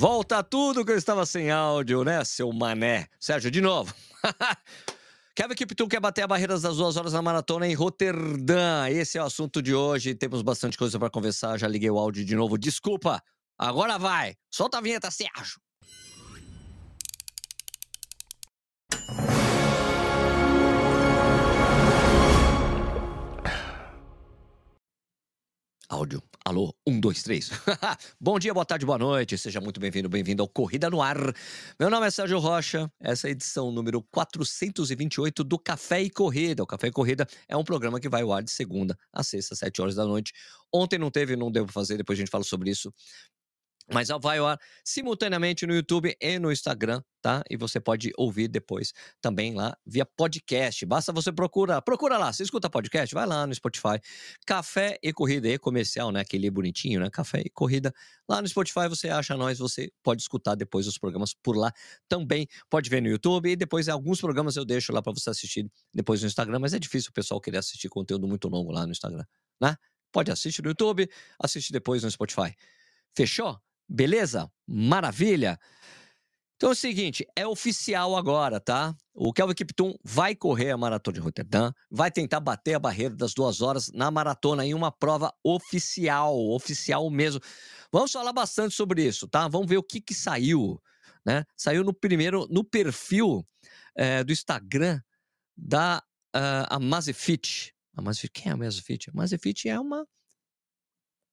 Volta tudo que eu estava sem áudio, né, seu mané? Sérgio, de novo. Kevin Kiptum quer bater a barreira das duas horas na maratona em Roterdã. Esse é o assunto de hoje. Temos bastante coisa para conversar. Já liguei o áudio de novo. Desculpa. Agora vai. Solta a vinheta, Sérgio. Áudio. Alô, um, dois, três. Bom dia, boa tarde, boa noite. Seja muito bem-vindo, bem-vindo ao Corrida no Ar. Meu nome é Sérgio Rocha. Essa é a edição número 428 do Café e Corrida. O Café e Corrida é um programa que vai ao ar de segunda a sexta, sete horas da noite. Ontem não teve, não devo fazer, depois a gente fala sobre isso mas vai ao ar simultaneamente no YouTube e no Instagram, tá? E você pode ouvir depois também lá via podcast. Basta você procura, procura lá, você escuta podcast, vai lá no Spotify. Café e Corrida e comercial, né? Aquele bonitinho, né? Café e Corrida. Lá no Spotify você acha nós, você pode escutar depois os programas por lá também. Pode ver no YouTube e depois alguns programas eu deixo lá para você assistir depois no Instagram, mas é difícil o pessoal querer assistir conteúdo muito longo lá no Instagram, né? Pode assistir no YouTube, assiste depois no Spotify. Fechou? Beleza? Maravilha? Então é o seguinte, é oficial agora, tá? O Kelvin Kiptum vai correr a maratona de Roterdã, vai tentar bater a barreira das duas horas na maratona em uma prova oficial, oficial mesmo. Vamos falar bastante sobre isso, tá? Vamos ver o que que saiu, né? Saiu no primeiro, no perfil é, do Instagram da uh, a Mazefit. A Mazefit, quem é a Mazefit? A Mazefit é uma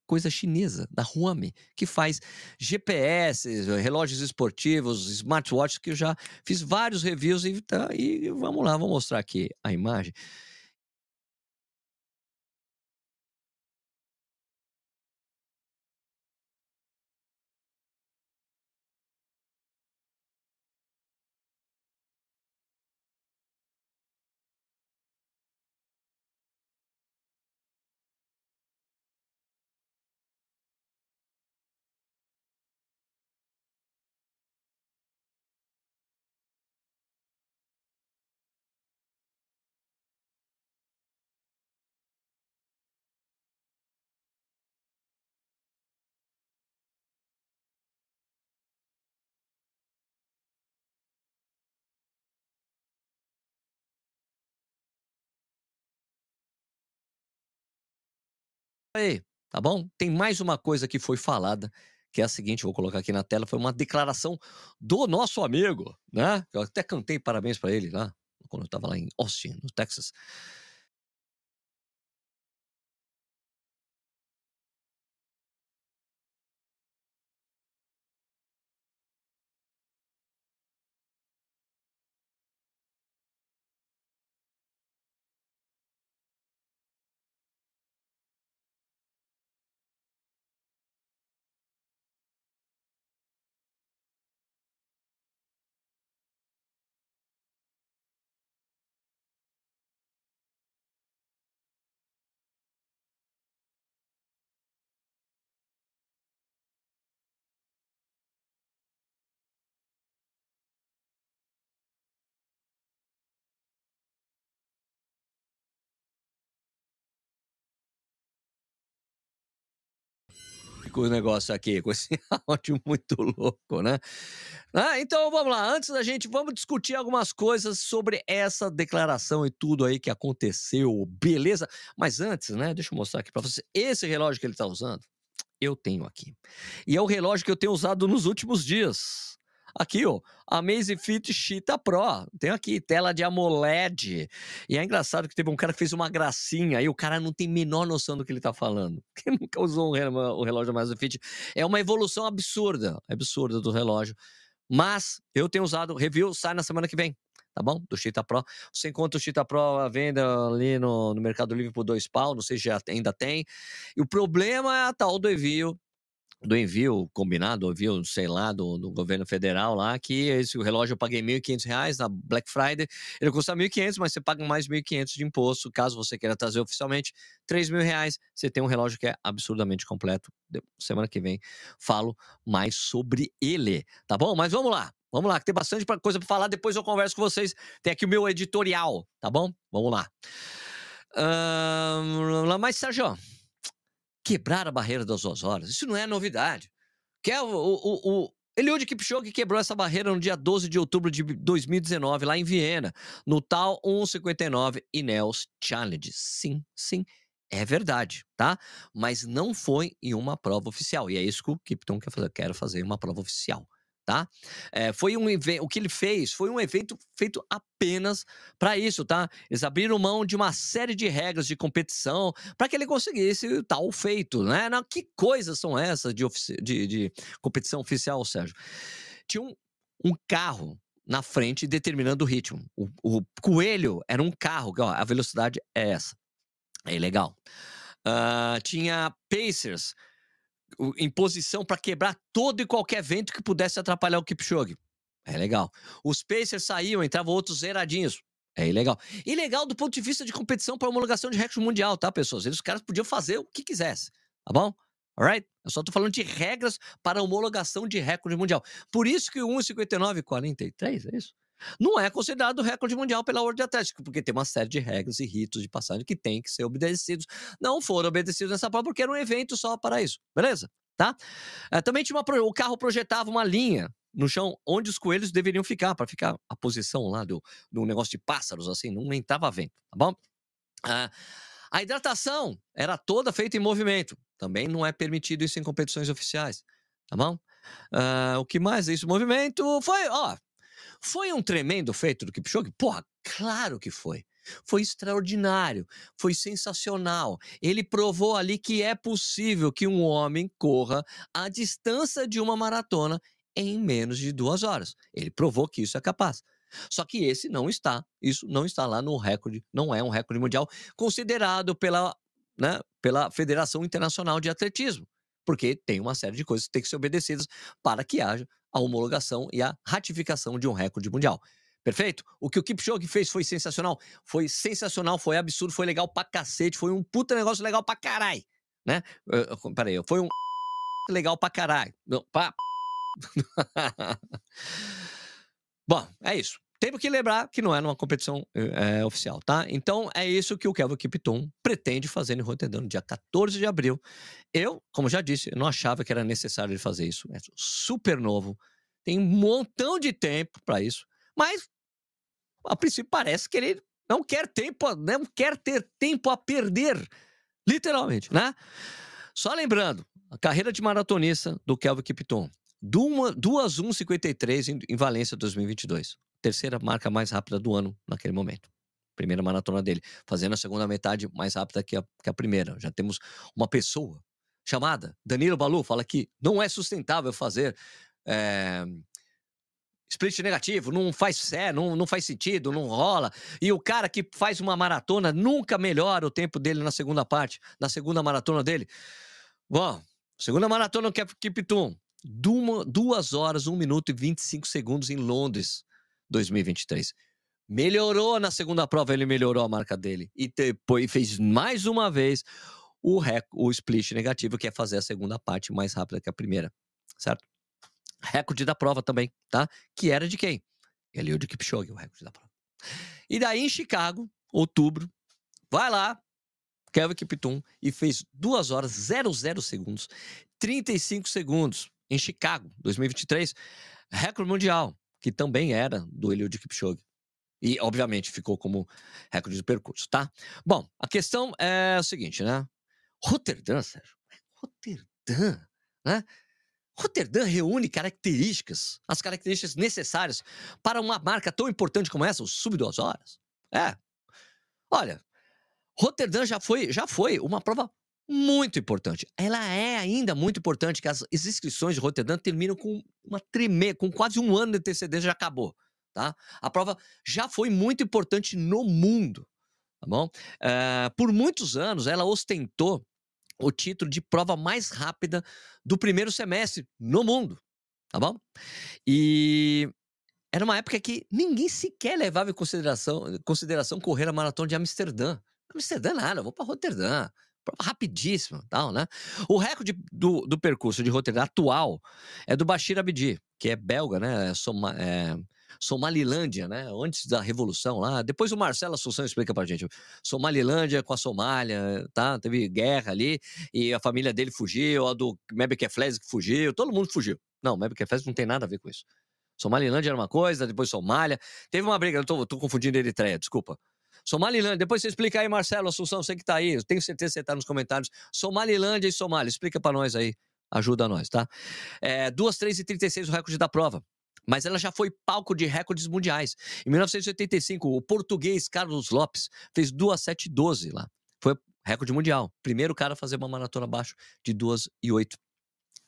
coisa chinesa, da Huami, que faz GPS, relógios esportivos, smartwatches, que eu já fiz vários reviews e, tá, e vamos lá, vou mostrar aqui a imagem. Aí, tá bom? Tem mais uma coisa que foi falada, que é a seguinte, vou colocar aqui na tela, foi uma declaração do nosso amigo, né? Eu até cantei parabéns para ele lá, quando eu estava lá em Austin, no Texas. Com o negócio aqui, com esse áudio muito louco, né? Ah, então vamos lá, antes da gente, vamos discutir algumas coisas sobre essa declaração e tudo aí que aconteceu, beleza? Mas antes, né, deixa eu mostrar aqui para você, esse relógio que ele tá usando, eu tenho aqui. E é o relógio que eu tenho usado nos últimos dias. Aqui, ó, Amazfit Cheetah Pro. Tem aqui, tela de AMOLED. E é engraçado que teve um cara que fez uma gracinha e o cara não tem menor noção do que ele tá falando. Quem nunca usou o relógio Amazfit. É uma evolução absurda, absurda do relógio. Mas eu tenho usado, review sai na semana que vem tá bom? Do Cheetah Pro. Você encontra o Cheetah Pro à venda ali no, no Mercado Livre por dois pau, não sei se já ainda tem. E o problema é a tal do envio do envio combinado, envio, sei lá, do, do governo federal lá, que esse relógio eu paguei R$ 1.500 na Black Friday, ele custa R$ 1.500, mas você paga mais R$ 1.500 de imposto, caso você queira trazer oficialmente, R$ 3.000, você tem um relógio que é absurdamente completo. Semana que vem falo mais sobre ele, tá bom? Mas vamos lá. Vamos lá, que tem bastante coisa para falar. Depois eu converso com vocês. Tem aqui o meu editorial, tá bom? Vamos lá. Uh, mas, Sérgio, quebrar a barreira das duas horas. Isso não é novidade. Que é o, o, o, Eliud Kipchoge quebrou essa barreira no dia 12 de outubro de 2019, lá em Viena, no tal 1,59 Ineos Challenge. Sim, sim, é verdade, tá? Mas não foi em uma prova oficial. E é isso que o Kipton quer fazer. Quero fazer uma prova oficial tá? É, foi um o que ele fez foi um evento feito apenas para isso, tá? Eles abriram mão de uma série de regras de competição para que ele conseguisse tal feito, né? Não, que coisas são essas de, de, de competição oficial, Sérgio? Tinha um, um carro na frente determinando o ritmo. O, o coelho era um carro, ó, a velocidade é essa. É legal. Uh, tinha Pacers em posição para quebrar todo e qualquer vento que pudesse atrapalhar o Kipchoge. É legal. Os Pacers saíam, entravam outros zeradinhos. É legal. E legal do ponto de vista de competição para homologação de recorde mundial, tá, pessoas? Eles, os caras podiam fazer o que quisesse, tá bom? Alright? Eu só tô falando de regras para homologação de recorde mundial. Por isso que o 1,59,43, é isso? Não é considerado recorde mundial pela World Athletics, porque tem uma série de regras e ritos de passagem que tem que ser obedecidos. Não foram obedecidos nessa prova porque era um evento só para isso, beleza? Tá? É, também tinha uma, o carro projetava uma linha no chão onde os coelhos deveriam ficar, para ficar a posição lá do, do negócio de pássaros, assim, não entrava vento, tá bom? Ah, a hidratação era toda feita em movimento. Também não é permitido isso em competições oficiais, tá bom? Ah, o que mais é isso? Movimento foi, ó, foi um tremendo feito do Kipchoge? Porra, claro que foi. Foi extraordinário, foi sensacional. Ele provou ali que é possível que um homem corra a distância de uma maratona em menos de duas horas. Ele provou que isso é capaz. Só que esse não está, isso não está lá no recorde, não é um recorde mundial considerado pela, né, pela Federação Internacional de Atletismo, porque tem uma série de coisas que têm que ser obedecidas para que haja a homologação e a ratificação de um recorde mundial. Perfeito? O que o Kipchoge fez foi sensacional. Foi sensacional, foi absurdo, foi legal pra cacete, foi um puta negócio legal pra caralho, né? Peraí, foi um legal pra caralho. Pra... Bom, é isso. Temos que lembrar que não é numa competição é, oficial, tá? Então é isso que o Kelvin Kipton pretende fazer em Rotterdam no dia 14 de abril. Eu, como já disse, não achava que era necessário ele fazer isso. É super novo, tem um montão de tempo para isso, mas a princípio parece que ele não quer tempo, não quer ter tempo a perder, literalmente, né? Só lembrando, a carreira de maratonista do Kelvin Kipton, 2 1:53 em, em Valência 2022 terceira marca mais rápida do ano naquele momento. Primeira maratona dele, fazendo a segunda metade mais rápida que a, que a primeira. Já temos uma pessoa chamada Danilo Balu, fala que não é sustentável fazer é, split negativo, não faz fé, não, não faz sentido, não rola. E o cara que faz uma maratona nunca melhora o tempo dele na segunda parte, na segunda maratona dele. Bom, segunda maratona que é Kiptum, duas horas, um minuto e 25 segundos em Londres. 2023. Melhorou na segunda prova, ele melhorou a marca dele. E depois fez mais uma vez o, rec, o split negativo, que é fazer a segunda parte mais rápida que a primeira, certo? Recorde da prova também, tá? Que era de quem? Ele o de Kipchoge, o recorde da prova. E daí em Chicago, outubro, vai lá, Kevin Kiptum, e fez 2 horas 00 segundos, 35 segundos em Chicago, 2023, recorde mundial que também era do Eliud Kipchoge. E, obviamente, ficou como recorde de percurso, tá? Bom, a questão é a seguinte, né? Roterdã, Sérgio. Roterdã, né? Roterdã reúne características, as características necessárias para uma marca tão importante como essa, o sub duas horas. É. Olha, Roterdã já foi, já foi uma prova muito importante. Ela é ainda muito importante, que as, inscrições de Rotterdam terminam com uma tremer, com quase um ano de antecedência já acabou. Tá? A prova já foi muito importante no mundo. Tá bom? Uh, por muitos anos, ela ostentou o título de prova mais rápida do primeiro semestre no mundo. Tá bom? E era uma época que ninguém sequer levava em consideração, consideração correr a maratona de Amsterdã. Amsterdã nada, vou para Roterdã rapidíssimo, tal, né? O recorde do, do percurso de Rotterdam atual é do Bashir Abdi, que é belga, né? É, soma, é Somalilândia, né? Antes da revolução lá. Depois o Marcelo Assunção explica pra gente. Somalilândia com a Somália, tá? Teve guerra ali e a família dele fugiu, a do Mebekeflez que fugiu, todo mundo fugiu. Não, Mebekeflez não tem nada a ver com isso. Somalilândia era uma coisa, depois Somália. Teve uma briga, eu tô, tô confundindo Eritreia, desculpa. Somalilândia, depois você explica aí, Marcelo Assunção, você que tá aí, eu tenho certeza que você tá nos comentários. Somalilândia e Somália, explica para nós aí, ajuda nós, tá? É, 2, 3 e 36 o recorde da prova. Mas ela já foi palco de recordes mundiais. Em 1985, o português Carlos Lopes fez 2 7 12 lá. Foi recorde mundial. Primeiro cara a fazer uma maratona abaixo de 2 e 8.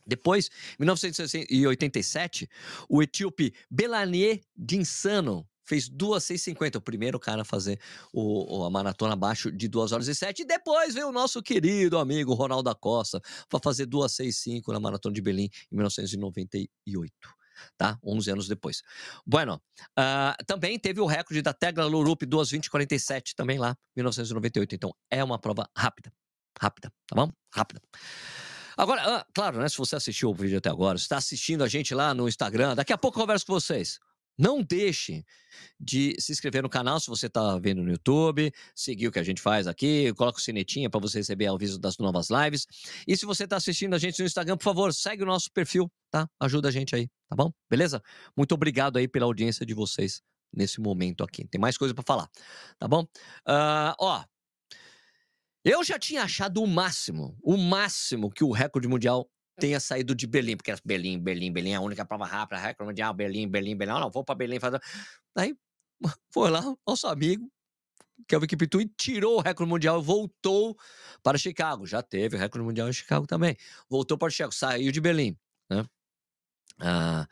Depois, em 1987, o etíope Belanier Dinsano fez 2,650. O primeiro cara a fazer o, a maratona abaixo de 2 horas e 7. E depois veio o nosso querido amigo Ronaldo Costa para fazer 2,65 na maratona de Berlim em 1998 tá? 11 anos depois. Bueno, uh, também teve o recorde da Tegla Lorup 2:20:47 também lá, 1998. Então é uma prova rápida, rápida, tá bom? Rápida. Agora, ah, claro, né? Se você assistiu o vídeo até agora, está assistindo a gente lá no Instagram, daqui a pouco eu converso com vocês. Não deixe de se inscrever no canal se você está vendo no YouTube, seguir o que a gente faz aqui, coloca o sinetinha para você receber aviso das novas lives. E se você está assistindo a gente no Instagram, por favor, segue o nosso perfil, tá? Ajuda a gente aí, tá bom? Beleza? Muito obrigado aí pela audiência de vocês nesse momento aqui. Tem mais coisa para falar, tá bom? Uh, ó, eu já tinha achado o máximo, o máximo que o recorde mundial tenha saído de Berlim, porque era Berlim, Berlim, Berlim, a única prova rápida, recorde mundial, Berlim, Berlim, Berlim. Não, não, vou para Berlim fazer. Aí foi lá, nosso amigo, Kelvin Kiptun, tirou o recorde mundial e voltou para Chicago. Já teve recorde mundial em Chicago também. Voltou para Chicago, saiu de Berlim. Né? Ah,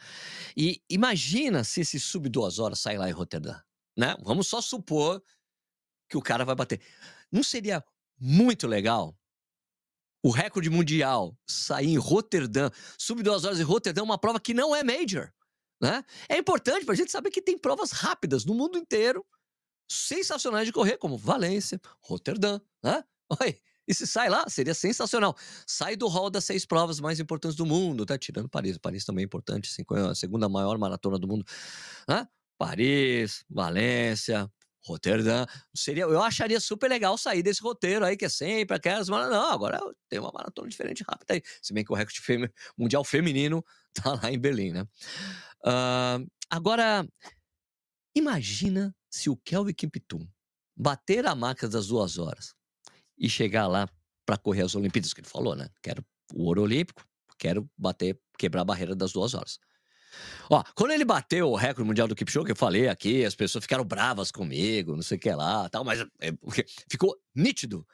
e imagina se esse sub duas horas sai lá em Roterdã. Né? Vamos só supor que o cara vai bater. Não seria muito legal o recorde mundial sair em Roterdã, sub duas horas em Roterdã, uma prova que não é major. Né? É importante para a gente saber que tem provas rápidas no mundo inteiro, sensacionais de correr, como Valência, Roterdã. Né? Oi, e se sai lá, seria sensacional. Sai do hall das seis provas mais importantes do mundo, tá? Tirando Paris. Paris também é importante, a segunda maior maratona do mundo. Né? Paris, Valência, Roterdã. Seria, eu acharia super legal sair desse roteiro aí, que é sempre aquelas. Mas não, agora tem uma maratona diferente rápida aí. Se bem que o recorde fem, mundial feminino tá lá em Berlim, né? Uh, agora, imagina se o Kelvin Kiptum bater a marca das duas horas e chegar lá para correr as Olimpíadas, que ele falou, né? Quero o ouro olímpico, quero bater, quebrar a barreira das duas horas. Ó, quando ele bateu o recorde mundial do Kipchoge, eu falei aqui, as pessoas ficaram bravas comigo, não sei o que lá, tal, mas é, ficou nítido,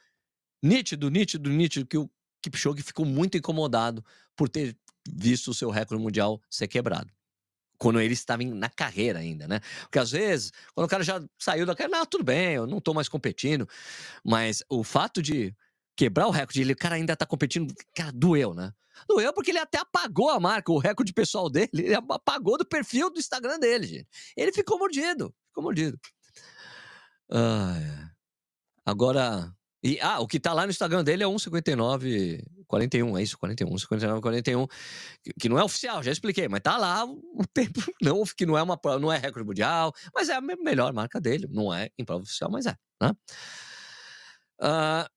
nítido, nítido, nítido que o Kipchoge ficou muito incomodado por ter visto o seu recorde mundial ser quebrado. Quando ele estava na carreira ainda, né? Porque às vezes, quando o cara já saiu da carreira, não, tudo bem, eu não tô mais competindo. Mas o fato de quebrar o recorde, ele, o cara ainda tá competindo, cara, doeu, né? Doeu porque ele até apagou a marca, o recorde pessoal dele, ele apagou do perfil do Instagram dele, gente. Ele ficou mordido, ficou mordido. Ah, agora, e, ah, o que tá lá no Instagram dele é 1,59, 41, é isso? 41, 59, 41, que, que não é oficial, já expliquei, mas tá lá o tempo, não, que não é uma não é recorde mundial, mas é a melhor marca dele, não é em prova oficial, mas é, né? Uh,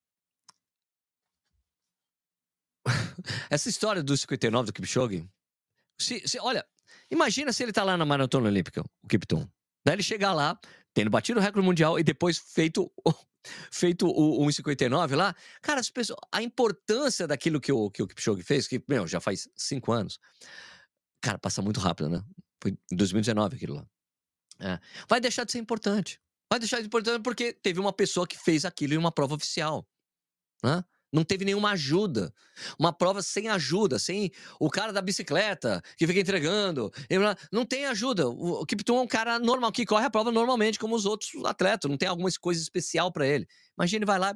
essa história do 59 do Kipchoge, se, se, olha, imagina se ele tá lá na maratona olímpica, o Kipton. Daí ele chegar lá, tendo batido o recorde mundial e depois feito feito o 1,59 lá. Cara, as pessoas, a importância daquilo que o, que o Kipchoge fez, que, meu, já faz cinco anos. Cara, passa muito rápido, né? Foi em 2019 aquilo lá. É. Vai deixar de ser importante. Vai deixar de ser importante porque teve uma pessoa que fez aquilo em uma prova oficial. Né? Não teve nenhuma ajuda. Uma prova sem ajuda, sem o cara da bicicleta que fica entregando. Não tem ajuda. O Kipton é um cara normal, que corre a prova normalmente, como os outros atletas. Não tem alguma coisa especial para ele. Imagina, ele vai lá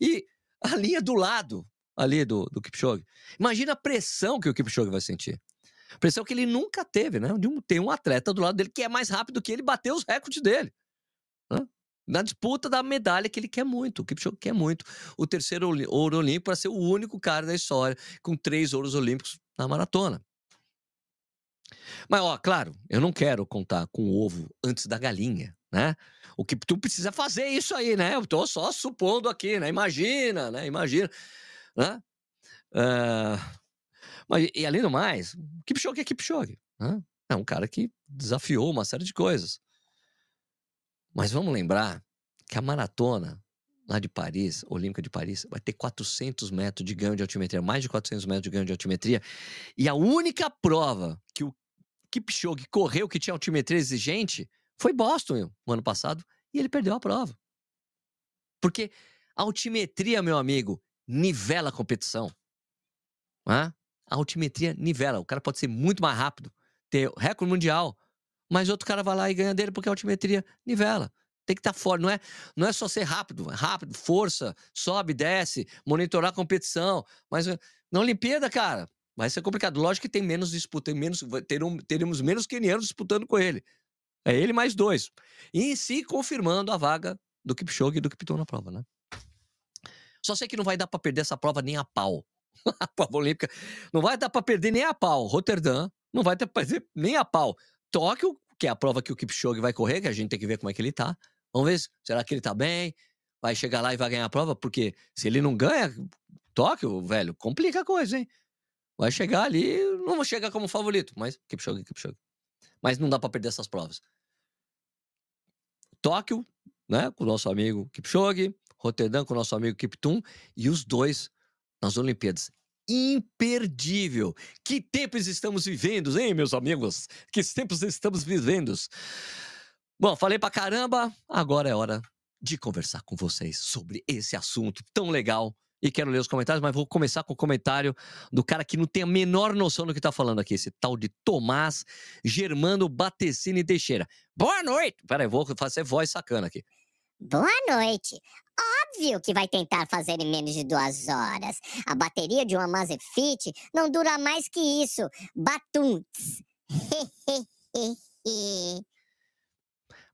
e a linha do lado ali do, do Kipchoge. Imagina a pressão que o Kipchoge vai sentir. Pressão que ele nunca teve, né? Tem um atleta do lado dele que é mais rápido que ele bater os recordes dele. Né? Na disputa da medalha que ele quer muito, o Kipchoge quer muito. O terceiro ouro olímpico para ser o único cara da história com três ouros olímpicos na maratona. Mas, ó, claro, eu não quero contar com o ovo antes da galinha, né? O que tu precisa fazer isso aí, né? Eu tô só supondo aqui, né? Imagina, né? Imagina, né? Uh, mas, e além do mais, Kipchoge é Kipchoge, né? É um cara que desafiou uma série de coisas. Mas vamos lembrar que a maratona lá de Paris, Olímpica de Paris, vai ter 400 metros de ganho de altimetria, mais de 400 metros de ganho de altimetria. E a única prova que o Kipchoge correu que tinha altimetria exigente foi Boston no ano passado e ele perdeu a prova. Porque altimetria, meu amigo, nivela a competição. A altimetria nivela. O cara pode ser muito mais rápido, ter recorde mundial, mas outro cara vai lá e ganha dele porque a altimetria nivela. Tem que estar tá forte, não é, não é só ser rápido, rápido, força, sobe, desce, monitorar a competição. Mas na Olimpíada, cara, vai ser complicado. Lógico que tem menos disputa, tem menos, teremos, menos quenianos disputando com ele. É ele mais dois. E em si confirmando a vaga do Kipchoge e do Kipton na prova, né? Só sei que não vai dar para perder essa prova nem a pau. a prova olímpica não vai dar para perder nem a pau. Roterdã não vai ter para perder nem a pau. Tóquio, que é a prova que o Kipchoge vai correr, que a gente tem que ver como é que ele tá. Vamos ver, será que ele tá bem? Vai chegar lá e vai ganhar a prova? Porque se ele não ganha Tóquio, velho, complica a coisa, hein? Vai chegar ali, não vou chegar como favorito, mas Kipchoge, Kipchoge. Mas não dá para perder essas provas. Tóquio, né, com o nosso amigo Kipchoge, Roterdã com o nosso amigo Kiptum e os dois nas Olimpíadas. Imperdível. Que tempos estamos vivendo, hein, meus amigos? Que tempos estamos vivendo? Bom, falei pra caramba, agora é hora de conversar com vocês sobre esse assunto tão legal. E quero ler os comentários, mas vou começar com o comentário do cara que não tem a menor noção do que tá falando aqui, esse tal de Tomás Germano Batecini Teixeira. Boa noite! Peraí, vou fazer voz sacana aqui. Boa noite. Óbvio que vai tentar fazer em menos de duas horas. A bateria de uma Mazefit não dura mais que isso. Batunts.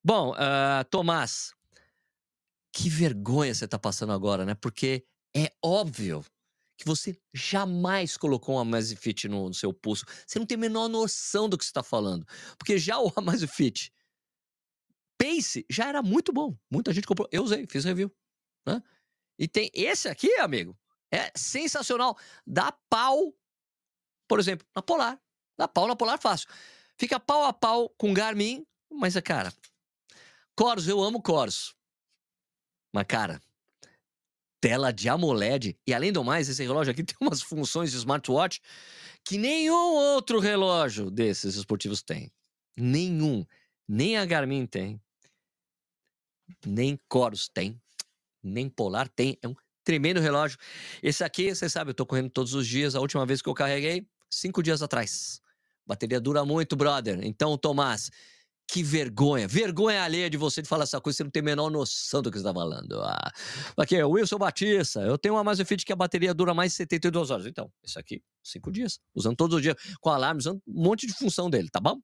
Bom, uh, Tomás, que vergonha você está passando agora, né? Porque é óbvio que você jamais colocou uma Amazfit no, no seu pulso. Você não tem a menor noção do que você está falando. Porque já o Amazfit Pace já era muito bom. Muita gente comprou. Eu usei, fiz review. Né? E tem esse aqui, amigo, é sensacional. Dá pau, por exemplo, na Polar. Dá pau na Polar fácil. Fica pau a pau com Garmin, mas, cara, Coros, eu amo Coros. Mas, cara, tela de AMOLED. E além do mais, esse relógio aqui tem umas funções de smartwatch que nenhum outro relógio desses esportivos tem. Nenhum. Nem a Garmin tem. Nem Coros tem. Nem Polar tem. É um tremendo relógio. Esse aqui, você sabe, eu tô correndo todos os dias. A última vez que eu carreguei, cinco dias atrás. Bateria dura muito, brother. Então, Tomás, que vergonha, vergonha alheia de você de falar essa coisa, você não tem a menor noção do que você está falando. Ah. Aqui, Wilson Batista, eu tenho uma Amazfit que a bateria dura mais de 72 horas. Então, isso aqui, cinco dias, usando todos os dias, com alarme, usando um monte de função dele, tá bom?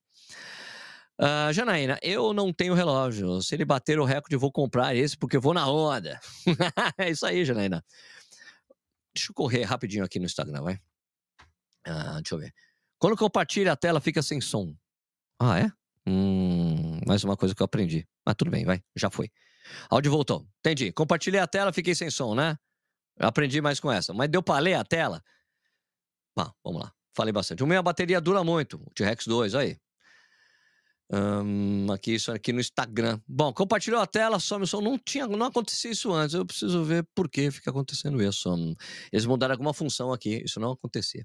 Uh, Janaína, eu não tenho relógio. Se ele bater o recorde, vou comprar esse porque vou na onda. é isso aí, Janaína. Deixa eu correr rapidinho aqui no Instagram, vai. Uh, deixa eu ver. Quando compartilha a tela, fica sem som. Ah, é? Hum, mais uma coisa que eu aprendi. Mas tudo bem, vai, já foi. Áudio voltou. Entendi. Compartilhei a tela, fiquei sem som, né? Aprendi mais com essa. Mas deu pra ler a tela? Vamos lá. Falei bastante. O meu a bateria dura muito. O T-Rex 2, aí. Um, aqui, isso aqui no Instagram. Bom, compartilhou a tela, some o som. Não tinha, não acontecia isso antes. Eu preciso ver por que fica acontecendo isso. Eles mudaram alguma função aqui. Isso não acontecia.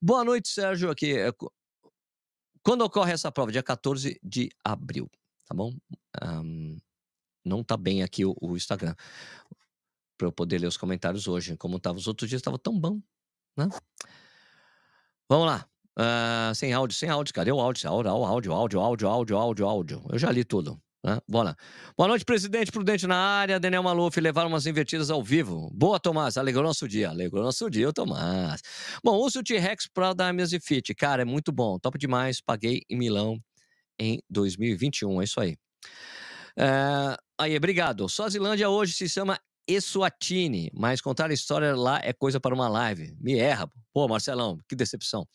Boa noite, Sérgio. Aqui. É quando ocorre essa prova? Dia 14 de abril, tá bom? Um, não tá bem aqui o, o Instagram para eu poder ler os comentários hoje. Como tava os outros dias, estava tão bom, né? Vamos lá. Uh, sem áudio, sem áudio, cadê o áudio? Áudio, áudio, áudio, áudio, áudio, áudio, áudio. Eu já li tudo. Né? Bora. Boa noite, presidente Prudente na área. Daniel Maluf, levaram umas invertidas ao vivo. Boa, Tomás. Alegrou nosso dia. Alegrou nosso dia, Tomás. Bom, uso o T-Rex para dar minhas Fit. Cara, é muito bom. Top demais. Paguei em Milão em 2021. É isso aí. É... Aí, obrigado. Suazilândia hoje se chama Eswatini, mas contar a história lá é coisa para uma live. Me erra. Pô, Marcelão, que decepção.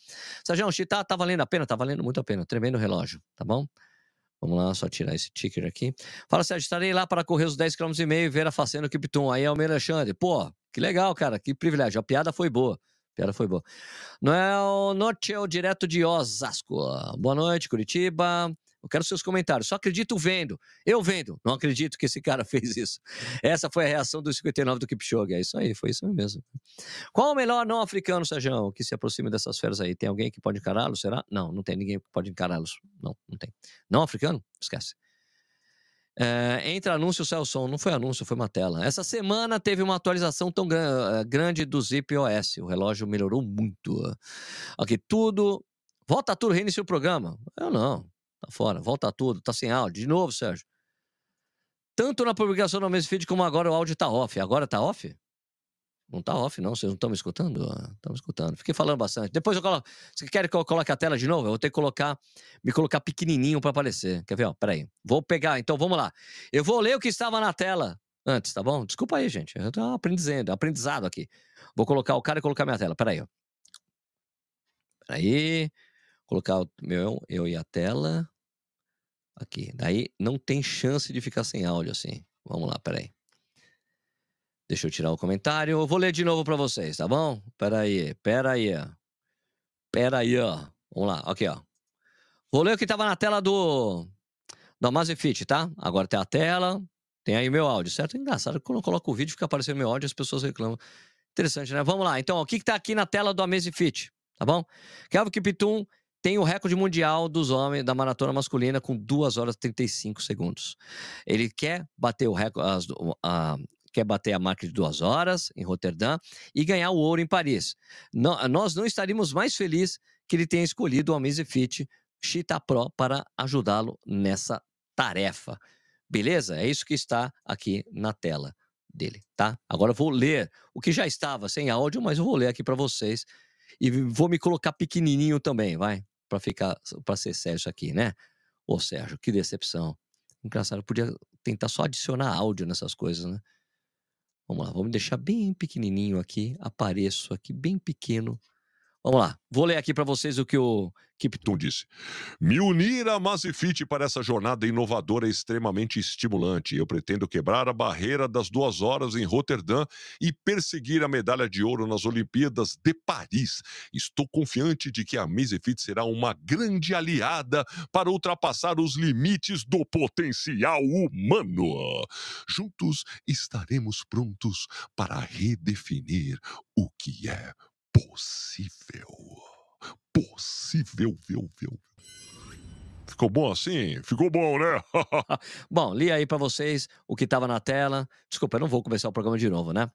Sérgio, tá, tá valendo a pena? Tá valendo muito a pena. Tremendo relógio, tá bom? Vamos lá, só tirar esse ticker aqui. Fala, Sérgio, estarei lá para correr os 10 km e meio e ver a Facenda Kipton. Aí é o meu Alexandre. Pô, que legal, cara, que privilégio. A piada foi boa. A piada foi boa. Noel Nochel, direto de Osasco. Boa noite, Curitiba. Eu quero seus comentários. Só acredito vendo. Eu vendo. Não acredito que esse cara fez isso. Essa foi a reação do 59 do Kipchoge. É isso aí, foi isso mesmo. Qual o melhor não africano, Sérgio, que se aproxime dessas feras aí? Tem alguém que pode encará-los? Será? Não, não tem ninguém que pode encará-los. Não, não tem. Não africano? Esquece. É, entra anúncio Celson, não foi anúncio, foi uma tela. Essa semana teve uma atualização tão eh, grande do Zip OS. O relógio melhorou muito. Aqui, tudo. Volta tudo, reinicia o programa. Eu não. Tá fora, volta tudo, tá sem áudio. De novo, Sérgio. Tanto na publicação do mesmo feed como agora o áudio tá off. Agora tá off? Não tá off, não. Vocês não estão me escutando? Estão me escutando. Fiquei falando bastante. Depois eu coloco. Você quer que eu coloque a tela de novo? Eu vou ter que colocar, me colocar pequenininho para aparecer. Quer ver? Ó, peraí. Vou pegar. Então vamos lá. Eu vou ler o que estava na tela antes, tá bom? Desculpa aí, gente. Eu tô aprendizando, aprendizado aqui. Vou colocar o cara e colocar minha tela. Peraí, ó. Peraí colocar o meu, eu e a tela. Aqui. Daí não tem chance de ficar sem áudio assim. Vamos lá, peraí. Deixa eu tirar o comentário. Eu vou ler de novo para vocês, tá bom? Peraí, peraí. Peraí, ó. Vamos lá, aqui, ó. Vou ler o que tava na tela do, do Amazfit, tá? Agora tem a tela, tem aí meu áudio, certo? Engraçado, quando eu coloco o vídeo fica aparecendo meu áudio as pessoas reclamam. Interessante, né? Vamos lá. Então, o que, que tá aqui na tela do Amazfit, tá bom? Kelvin Kiptum tem o recorde mundial dos homens da maratona masculina com 2 horas e 35 segundos. Ele quer bater o recorde, a, quer bater a marca de duas horas em Roterdã e ganhar o ouro em Paris. nós não estaríamos mais felizes que ele tenha escolhido o Amazfit Cheetah Pro para ajudá-lo nessa tarefa. Beleza? É isso que está aqui na tela dele, tá? Agora eu vou ler o que já estava sem áudio, mas eu vou ler aqui para vocês e vou me colocar pequenininho também, vai? Para ficar para ser Sérgio aqui, né? Ô Sérgio, que decepção. Engraçado, podia tentar só adicionar áudio nessas coisas, né? Vamos lá, vamos deixar bem pequenininho aqui, apareço aqui bem pequeno Vamos lá, vou ler aqui para vocês o que o Kipton disse. Me unir a Mazifit para essa jornada inovadora é extremamente estimulante. Eu pretendo quebrar a barreira das duas horas em Roterdã e perseguir a medalha de ouro nas Olimpíadas de Paris. Estou confiante de que a Mazifit será uma grande aliada para ultrapassar os limites do potencial humano. Juntos estaremos prontos para redefinir o que é possível. Possível, viu, viu. Ficou bom assim? Ficou bom, né? bom, li aí para vocês o que estava na tela. Desculpa, eu não vou começar o programa de novo, né?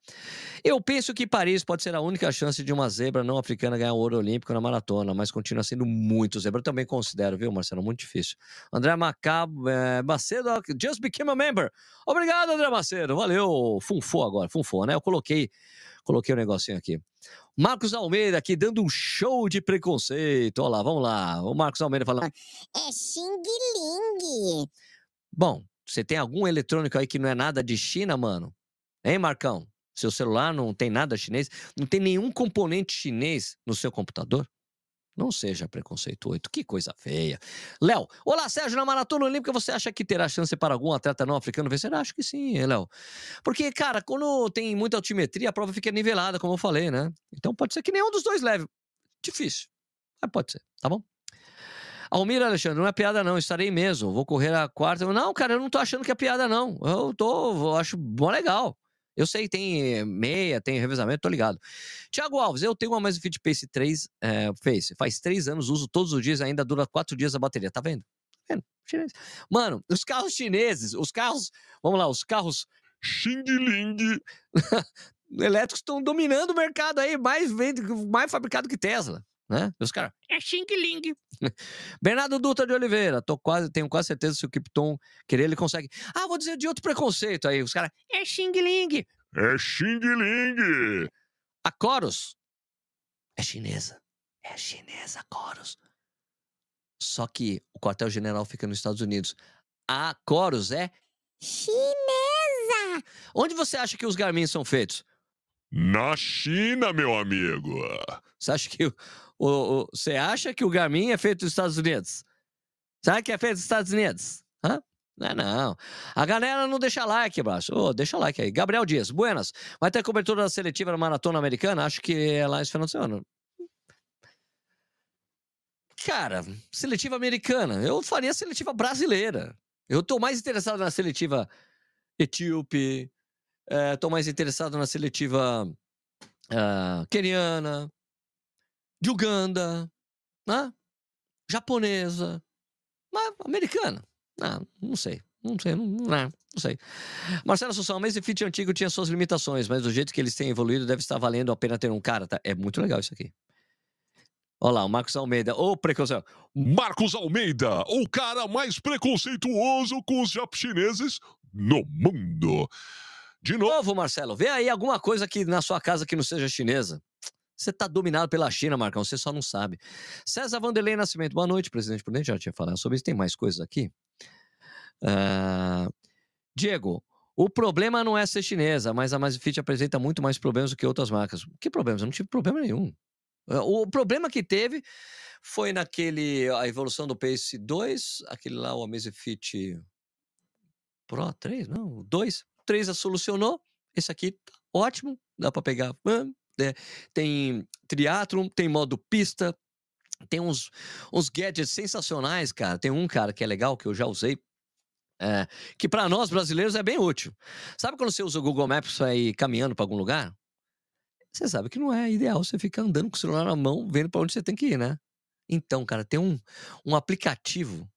Eu penso que Paris pode ser a única chance de uma zebra não africana ganhar o ouro olímpico na maratona, mas continua sendo muito zebra. Eu também considero, viu, Marcelo? Muito difícil. André Macabo, é, Macedo, just became a member. Obrigado, André Macedo. Valeu. Funfou agora, funfou, né? Eu coloquei Coloquei o um negocinho aqui. Marcos Almeida aqui dando um show de preconceito. Olha lá, vamos lá. O Marcos Almeida falando. É Xing Ling. Bom, você tem algum eletrônico aí que não é nada de China, mano? Hein, Marcão? Seu celular não tem nada chinês? Não tem nenhum componente chinês no seu computador? Não seja preconceituoso. Que coisa feia. Léo, olá, Sérgio, na Maratona Olímpica, você acha que terá chance para algum atleta não africano vencer? Acho que sim, Léo. Porque, cara, quando tem muita altimetria, a prova fica nivelada, como eu falei, né? Então pode ser que nenhum dos dois leve. Difícil. Mas pode ser, tá bom? Almir Alexandre, não é piada não, estarei mesmo, vou correr a quarta. Não, cara, eu não tô achando que é piada não. Eu tô, eu acho bom legal. Eu sei, tem meia, tem revezamento, tô ligado. Tiago Alves, eu tenho uma Amazfit Pace 3 é, Face. Faz três anos, uso todos os dias, ainda dura quatro dias a bateria. Tá vendo? Tá vendo? Chinês. Mano, os carros chineses, os carros, vamos lá, os carros Xing Ling elétricos estão dominando o mercado aí, mais, mais fabricado que Tesla né? E os caras, é Xing Ling. Bernardo Dutra de Oliveira, tô quase, tenho quase certeza que se o Kipton querer, ele consegue. Ah, vou dizer de outro preconceito aí. Os caras, é Xing Ling. É Xing Ling. A Coros é chinesa. É chinesa, a Coros. Só que o quartel-general fica nos Estados Unidos. A Coros é chinesa. Onde você acha que os Garmin são feitos? Na China, meu amigo. Você acha que o, o, você acha que o Garmin é feito nos Estados Unidos? Sabe que é feito nos Estados Unidos? Hã? Não é não. A galera não deixa like, abraço. Ô, deixa like aí. Gabriel Dias, buenas. Vai ter cobertura da seletiva na Maratona Americana? Acho que é lá esse final de semana. Cara, seletiva americana. Eu faria seletiva brasileira. Eu tô mais interessado na seletiva etíope. Eh, tô mais interessado na seletiva ah, queniana, de Uganda, né? japonesa, mas americana. Ah, não sei. Não sei, não, não, não sei. Marcelo Assunção, mas o Fit antigo tinha suas limitações, mas do jeito que eles têm evoluído, deve estar valendo a pena ter um cara. Tá? É muito legal isso aqui. Olha lá, o Marcos Almeida. Ô, precaução. Marcos Almeida, o cara mais preconceituoso com os chineses no mundo. De novo. Novo, Marcelo, vê aí alguma coisa que na sua casa que não seja chinesa. Você tá dominado pela China, Marcão, você só não sabe. César Vanderlei Nascimento, boa noite, presidente Prudente. Já tinha falado sobre isso, tem mais coisas aqui. Ah, Diego, o problema não é ser chinesa, mas a Mazfit apresenta muito mais problemas do que outras marcas. Que problemas? Eu não tive problema nenhum. Ah, O problema que teve foi naquele a evolução do Pace 2, aquele lá, o Amazfit Pro 3, não, o 2. 3 a solucionou. Esse aqui tá ótimo, dá para pegar. é, tem triatlon, tem modo pista, tem uns, uns gadgets sensacionais, cara. Tem um, cara, que é legal, que eu já usei, é, que para nós brasileiros é bem útil. Sabe quando você usa o Google Maps para ir caminhando para algum lugar? Você sabe que não é ideal você ficar andando com o celular na mão, vendo para onde você tem que ir, né? Então, cara, tem um, um aplicativo,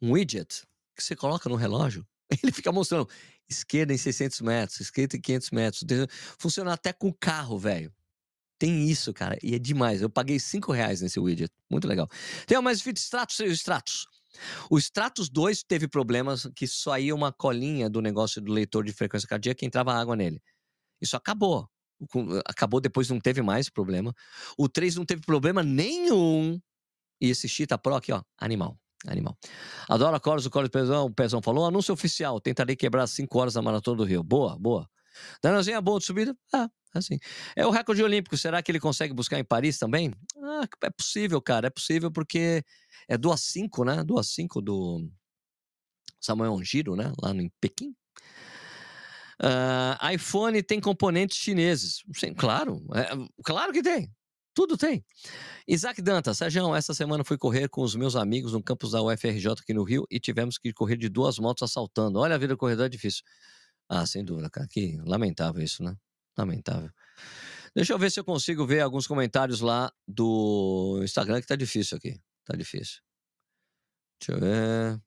um widget, que você coloca no relógio, ele fica mostrando esquerda em 600 metros, esquerda em 500 metros. Funciona até com carro, velho. Tem isso, cara, e é demais. Eu paguei 5 reais nesse widget. Muito legal. Tem mais Fit Stratus e o Stratus. O Stratus 2 teve problemas que só ia uma colinha do negócio do leitor de frequência cardíaca e entrava água nele. Isso acabou. Acabou depois, não teve mais problema. O 3 não teve problema nenhum. E esse Cheetah Pro aqui, ó, animal. Animal. Adoro a o Coros Pezão, o Pezão falou. Anúncio oficial, tentarei quebrar 5 horas na Maratona do Rio. Boa, boa. Danielzinho, é bom de subida? Ah, assim. É o recorde olímpico, será que ele consegue buscar em Paris também? Ah, é possível, cara, é possível porque é do A5, né? Do A5 do Samuel Ongiro, né? Lá em Pequim. Ah, iPhone tem componentes chineses. Sim, claro, é, claro que tem. Tudo tem. Isaac Dantas, Sérgio, essa semana fui correr com os meus amigos no campus da UFRJ aqui no Rio e tivemos que correr de duas motos assaltando. Olha, a vida do corredor é difícil. Ah, sem dúvida, cara. Que lamentável isso, né? Lamentável. Deixa eu ver se eu consigo ver alguns comentários lá do Instagram, que tá difícil aqui. Tá difícil. Deixa eu ver.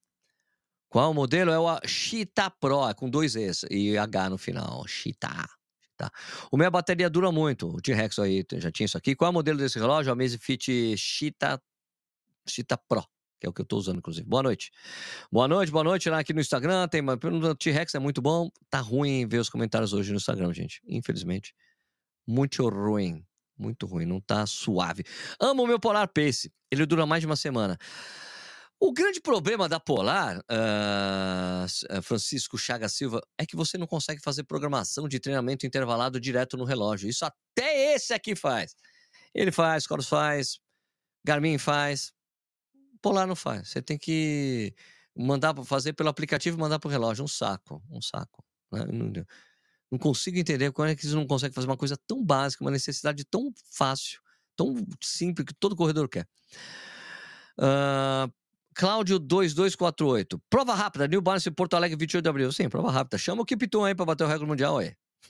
Qual modelo? É o Cheetah Pro, é com dois Es e H no final. Cheetah. Cheetah. O minha bateria dura muito. O T-Rex aí já tinha isso aqui. Qual é o modelo desse relógio? É o Amazfit Cheetah, Cheetah Pro, que é o que eu tô usando, inclusive. Boa noite. Boa noite, boa noite lá aqui no Instagram. Tem uma pergunta T-Rex, é muito bom. Tá ruim ver os comentários hoje no Instagram, gente. Infelizmente. Muito ruim. Muito ruim, não tá suave. Amo o meu Polar Pace. Ele dura mais de uma semana. O grande problema da Polar, ah, Francisco Chaga Silva, é que você não consegue fazer programação de treinamento intervalado direto no relógio. Isso até esse aqui faz. Ele faz, Coros faz, Garmin faz. Polar não faz. Você tem que mandar fazer pelo aplicativo e mandar pro relógio. Um saco, um saco. né? Não, não consigo entender como é que eles não conseguem fazer uma coisa tão básica, uma necessidade tão fácil, tão simples que todo corredor quer. Ah, Cláudio 2248. Prova rápida, New Balance Porto Alegre 28 de abril. Sim, prova rápida. Chama o Kipton aí pra bater o recorde mundial aí.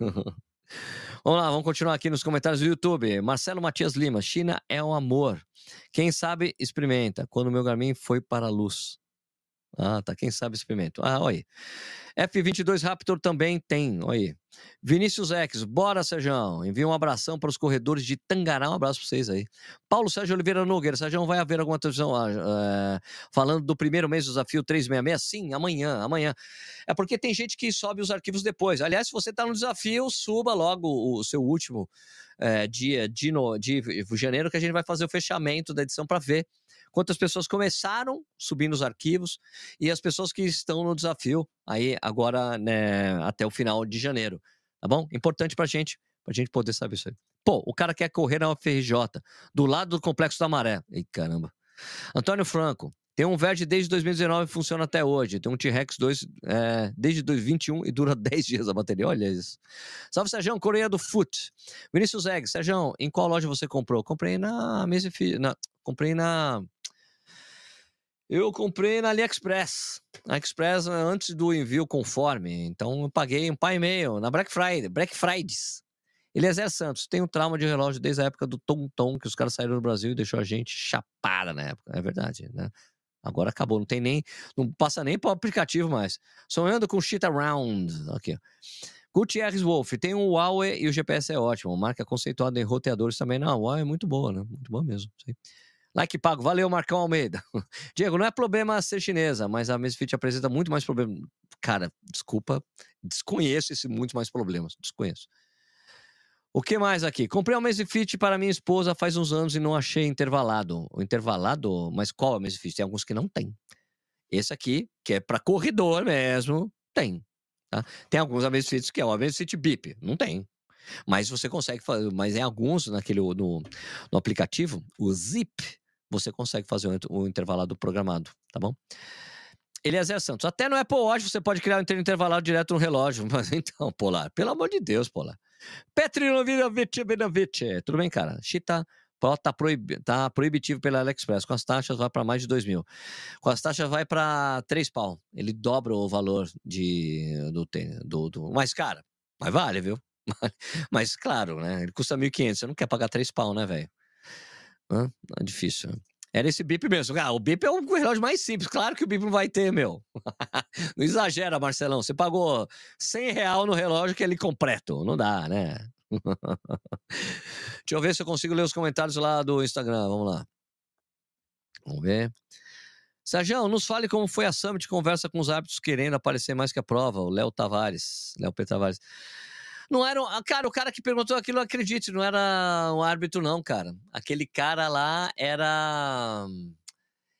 vamos lá, vamos continuar aqui nos comentários do YouTube. Marcelo Matias Lima. China é um amor. Quem sabe, experimenta. Quando meu Garmin foi para a luz. Ah, tá. Quem sabe, experimenta. Ah, olha aí. F22 Raptor também tem, olha aí. Vinícius X, bora, Sérgio. Envia um abração para os corredores de Tangará. Um abraço para vocês aí. Paulo Sérgio Oliveira Nogueira. Sérgio, vai haver alguma televisão ah, eh, falando do primeiro mês do desafio 366? Sim, amanhã, amanhã. É porque tem gente que sobe os arquivos depois. Aliás, se você está no desafio, suba logo o seu último eh, dia de, no, de janeiro, que a gente vai fazer o fechamento da edição para ver quantas pessoas começaram subindo os arquivos e as pessoas que estão no desafio aí agora, né, até o final de janeiro. Tá bom? Importante pra gente, pra gente poder saber isso aí. Pô, o cara quer correr na UFRJ, do lado do Complexo da Maré. Ei, caramba. Antônio Franco, tem um Verde desde 2019 e funciona até hoje. Tem um T-Rex 2 é, desde 2021 e dura 10 dias a bateria. Olha isso. Salve, Sérgio, Coreia do Foot. Vinícius Egg, Sérgio, em qual loja você comprou? Comprei na Mesa na Comprei na. Eu comprei na AliExpress. Na AliExpress antes do envio conforme. Então eu paguei um pai e meio na Black Friday. Black Fridays. Eliezer Santos, tem um trauma de relógio desde a época do Tom Tom, que os caras saíram do Brasil e deixou a gente chapada na época. É verdade, né? Agora acabou, não tem nem, não passa nem para o aplicativo mais. Sonhando com Shit Around. Aqui. Gutierrez Wolf, tem um Huawei e o GPS é ótimo. Marca conceituada em roteadores também. Não, o Huawei é muito boa, né? Muito boa mesmo. Sei. Like pago. Valeu, Marcão Almeida. Diego, não é problema ser chinesa, mas a Mesfit apresenta muito mais problemas. Cara, desculpa, desconheço esse muito mais problemas. Desconheço. O que mais aqui? Comprei um Fit para minha esposa faz uns anos e não achei intervalado. O intervalado? Mas qual é o Fit? Tem alguns que não tem. Esse aqui, que é para corredor mesmo, tem. Tá? Tem alguns Amazfits que é o Amazfit Bip. Não tem. Mas você consegue fazer. Mas em alguns, naquele, no, no aplicativo, o Zip, você consegue fazer o, intervalado programado, tá bom? Eliezer Santos, até no Apple Watch você pode criar um intervalado direto no relógio. Mas então, Polar, pelo amor de Deus, Polar. Petrinovic Benovic. Tudo bem, cara? Chita Pro tá, proib... tá proibitivo pela AliExpress. Com as taxas vai para mais de 2 mil. Com as taxas vai para 3 pau. Ele dobra o valor de... do, do, do... Mas, cara, mas vale, viu? Mas, claro, né? Ele custa 1.500. Você não quer pagar 3 pau, né, velho? É difícil. Era esse bip mesmo. Ah, o bip é o relógio mais simples. Claro que o bip não vai ter, meu. não exagera, Marcelão. Você pagou 100 real no relógio que é ele completo. Não dá, né? Deixa eu ver se eu consigo ler os comentários lá do Instagram. Vamos lá. Vamos ver. Sérgio, nos fale como foi a Summit conversa com os árbitros querendo aparecer mais que a prova. O Léo Tavares. Léo P. Tavares. Não era. Um, cara, o cara que perguntou aquilo, acredite, não era um árbitro, não, cara. Aquele cara lá era.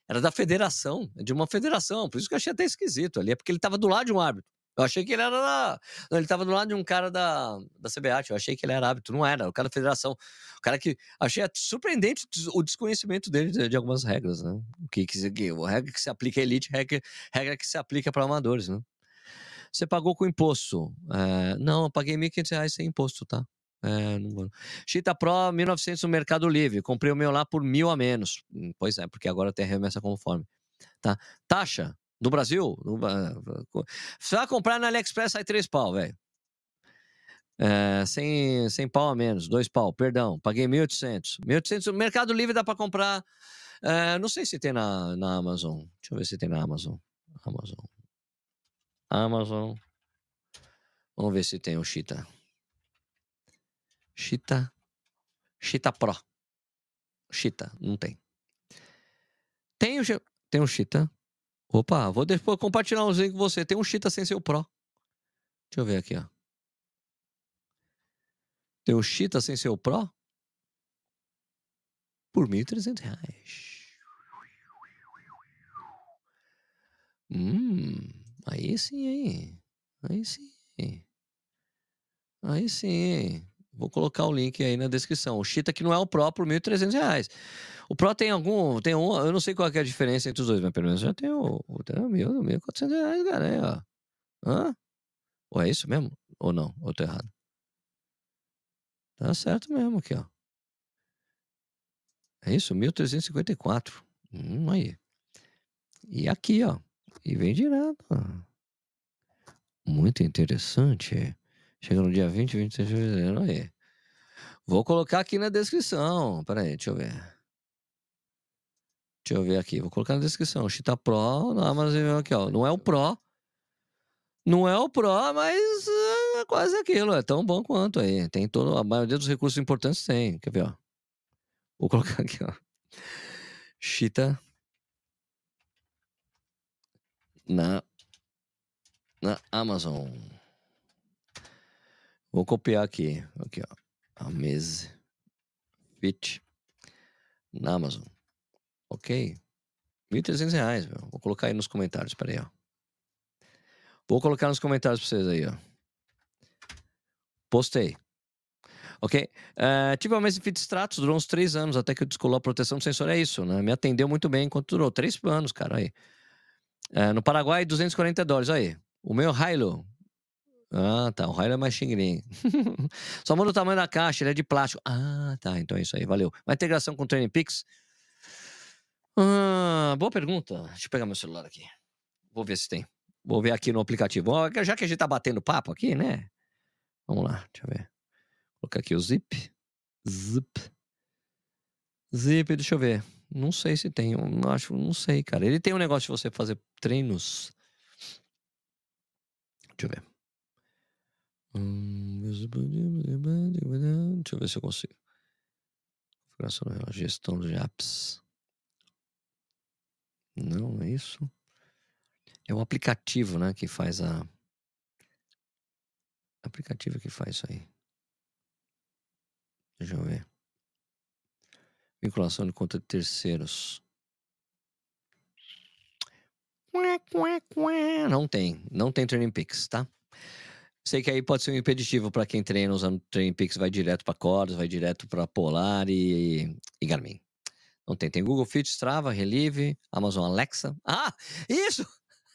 Era da federação, de uma federação. Por isso que eu achei até esquisito ali. É porque ele tava do lado de um árbitro. Eu achei que ele era da... Não, ele tava do lado de um cara da, da CBAT. Eu achei que ele era árbitro. Não era, o cara da federação. O cara que. Achei surpreendente o desconhecimento dele de, de algumas regras, né? O que, que, a regra que se aplica à elite, regra, regra que se aplica para amadores, né? Você pagou com imposto? É, não, eu paguei R$ 1.500 sem imposto, tá? É, não... Chita Pro 1900 no Mercado Livre. Comprei o meu lá por mil a menos. Hum, pois é, porque agora tem remessa conforme. Tá? Taxa do Brasil. No... Vai comprar na AliExpress, sai três pau, velho. É, sem, sem pau a menos, dois pau, perdão, paguei 1.800. 1.800, Mercado Livre dá para comprar. É, não sei se tem na, na Amazon. Deixa eu ver se tem na Amazon. Amazon. Amazon. Vamos ver se tem o Cheetah. Cheetah. Cheetah Pro. Cheetah, não tem. Tem o, tem Cheetah. Opa, vou depois compartilhar um link com você. Tem um Cheetah sem ser o Pro. Deixa eu ver aqui, ó. Tem o Cheetah sem ser o Pro? Por R$ 1.300. Hum. Aí sim, hein? Aí sim. Aí sim. Vou colocar o link aí na descrição. O Chita que não é o Pro por R$ 1.300. O Pro tem algum. Tem um. Eu não sei qual é a diferença entre os dois, mas pelo menos já tem o. Tem o mil, R$ 1.400, cara. Aí, ó. Hã? Ou é isso mesmo? Ou não? Ou tô errado? Tá certo mesmo aqui, ó. É isso? 1.354. Hum, aí. E aqui, ó. E vem direto. Muito interessante. Chega no dia 20, 26 de fevereiro. Aí. Vou colocar aqui na descrição. Pera aí, deixa eu ver. Deixa eu ver aqui. Vou colocar na descrição. Chita Pro na Amazon aqui, ó. Não é o Pro. Não é o Pro, mas é quase aquilo. É tão bom quanto aí. Tem todo. A maioria dos recursos importantes tem. Quer ver, ó? Vou colocar aqui, ó. Chita na, na Amazon. Vou copiar aqui. Aqui, ó. Amazfit na Amazon. Ok? 1.300 reais, meu. Vou colocar aí nos comentários, peraí, ó. Vou colocar nos comentários pra vocês aí, ó. Postei. Ok? Uh, tive uma mesa de Stratos, durou uns três anos, até que eu descolou a proteção do sensor. É isso, né? Me atendeu muito bem enquanto durou. Três anos, cara, aí. Uh, no Paraguai, 240 dólares, aí. O meu Hilo. Ah, tá. O Hilo é mais xingrim. Só muda o tamanho da caixa, ele é de plástico. Ah, tá. Então é isso aí, valeu. Uma integração com o Training Peaks? Ah, boa pergunta. Deixa eu pegar meu celular aqui. Vou ver se tem. Vou ver aqui no aplicativo. Já que a gente tá batendo papo aqui, né? Vamos lá, deixa eu ver. Vou colocar aqui o zip. Zip. Zip, deixa eu ver. Não sei se tem. Eu acho, não sei, cara. Ele tem um negócio de você fazer treinos. Deixa eu ver. Deixa eu ver se eu consigo. Gestão de apps. Não, é isso. É o aplicativo, né, que faz a. Aplicativo que faz isso aí. Deixa eu ver. Vinculação de conta de terceiros. Não tem. Não tem Training tá? Sei que aí pode ser um impeditivo para quem treina usando Training vai direto para Cordas, vai direto para Polar e, e Garmin. Não tem. Tem Google Fit, Strava, Relive, Amazon Alexa. Ah, isso!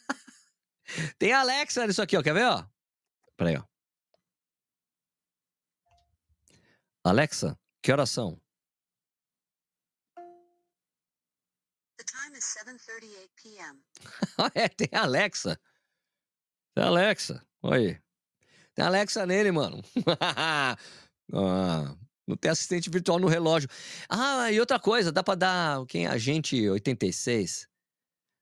tem Alexa nisso aqui, ó. Quer ver, ó? Peraí, ó. Alexa, que horas são? é, tem Alexa. Tem Alexa. Olha. Tem Alexa nele, mano. ah, não tem assistente virtual no relógio. Ah, e outra coisa, dá pra dar. Quem é agente 86?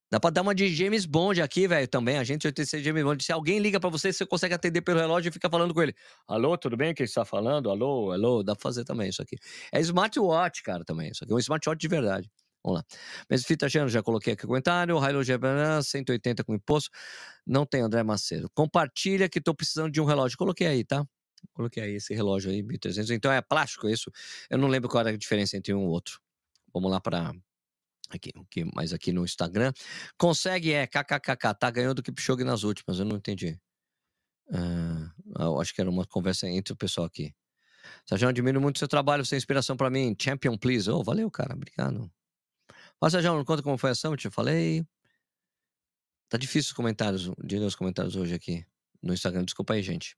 Dá pra dar uma de James Bond aqui, velho, também. Agente 86 James Bond. Se alguém liga para você, você consegue atender pelo relógio e fica falando com ele. Alô, tudo bem? Quem está falando? Alô, alô. Dá pra fazer também isso aqui. É smartwatch, cara, também. Isso aqui é um smartwatch de verdade. Vamos lá. Mas fita Chano, já coloquei aqui o comentário. Hilo GBN, 180 com imposto. Não tem André Macedo. Compartilha que tô precisando de um relógio. Coloquei aí, tá? Coloquei aí esse relógio aí, 1300. Então é plástico isso? Eu não lembro qual era a diferença entre um e outro. Vamos lá para aqui, aqui, mais aqui no Instagram. Consegue, é, kkkk, tá ganhando do Kipchoge nas últimas, eu não entendi. Uh, acho que era uma conversa entre o pessoal aqui. Sérgio, admiro muito seu trabalho, é inspiração para mim. Champion, please. Oh, valeu, cara, obrigado. Mas, Sérgio, não conta como foi a Summit, eu falei. Tá difícil os comentários, de ler os comentários hoje aqui no Instagram, desculpa aí, gente.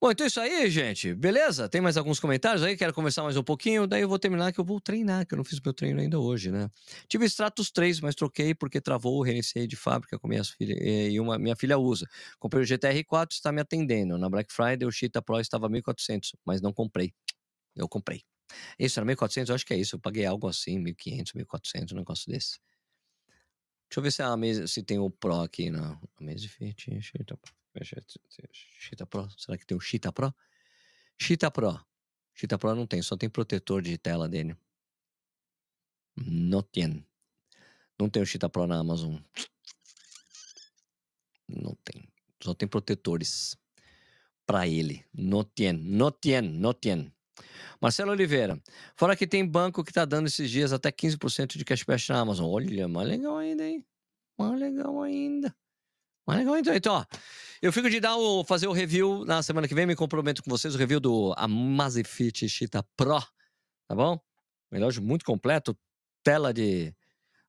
Bom, então é isso aí, gente. Beleza? Tem mais alguns comentários aí? Quero conversar mais um pouquinho. Daí eu vou terminar que eu vou treinar, que eu não fiz meu treino ainda hoje, né? Tive Stratos 3, mas troquei porque travou, reiniciei de fábrica com minhas filhas e uma minha filha usa. Comprei o GTR 4, está me atendendo. Na Black Friday o Cheetah Pro estava 1.400, mas não comprei. Eu comprei. Isso era 1.400? Eu acho que é isso. Eu paguei algo assim, 1.500, 1.400, um negócio desse. Deixa eu ver se, a mesa, se tem o Pro aqui na, mesa de fit. Cheetah. Cheetah Pro. Será que tem o Cheetah Pro? Cheetah Pro. Cheetah Pro não tem, só tem protetor de tela dele. Não tem. Não tem o Cheetah Pro na Amazon. Não tem. Só tem protetores para ele. Não tem, não tem, não tem. Marcelo Oliveira. Fora que tem banco que tá dando esses dias até 15% de cashback na Amazon. Olha, mais legal ainda, hein? Mais legal ainda. Mais legal então. Então, ó. Eu fico de dar o, fazer o review na semana que vem, me comprometo com vocês, o review do Amazfit Cheetah Pro, tá bom? Relógio muito completo, tela de...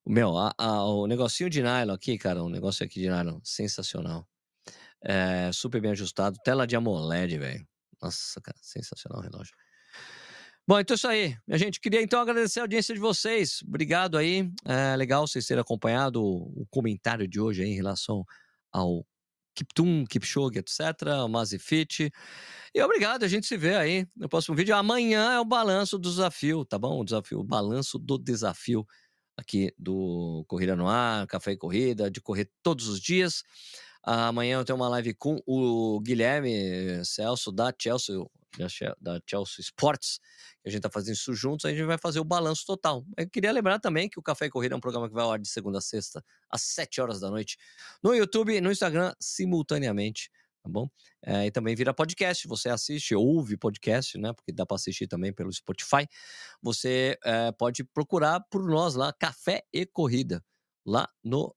Meu, a, a, o negocinho de nylon aqui, cara, o negócio aqui de nylon, sensacional. É, super bem ajustado, tela de AMOLED, velho. Nossa, cara, sensacional o relógio. Bom, então é isso aí. Minha gente, queria então agradecer a audiência de vocês. Obrigado aí. É legal vocês terem acompanhado o, comentário de hoje em relação ao Kiptum, Kipchoge, etc., Mazifit. E obrigado, a gente se vê aí no próximo vídeo. Amanhã é o balanço do desafio, tá bom? O desafio, o balanço do desafio aqui do Corrida no Ar, Café e Corrida, de correr todos os dias. Amanhã eu tenho uma live com o Guilherme Celso da Chelsea, da Chelsea Sports, que a gente está fazendo isso juntos, a gente vai fazer o balanço total. Eu queria lembrar também que o Café e Corrida é um programa que vai ao ar de segunda a sexta, às 7 horas da noite, no YouTube e no Instagram, simultaneamente, tá bom? É, e também vira podcast. Você assiste, ouve podcast, né? Porque dá para assistir também pelo Spotify. Você é, pode procurar por nós lá, Café e Corrida, lá no,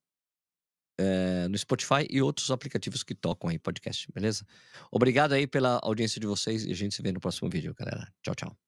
é, no Spotify e outros aplicativos que tocam aí podcast, beleza? Obrigado aí pela audiência de vocês e a gente se vê no próximo vídeo, galera. Tchau, tchau.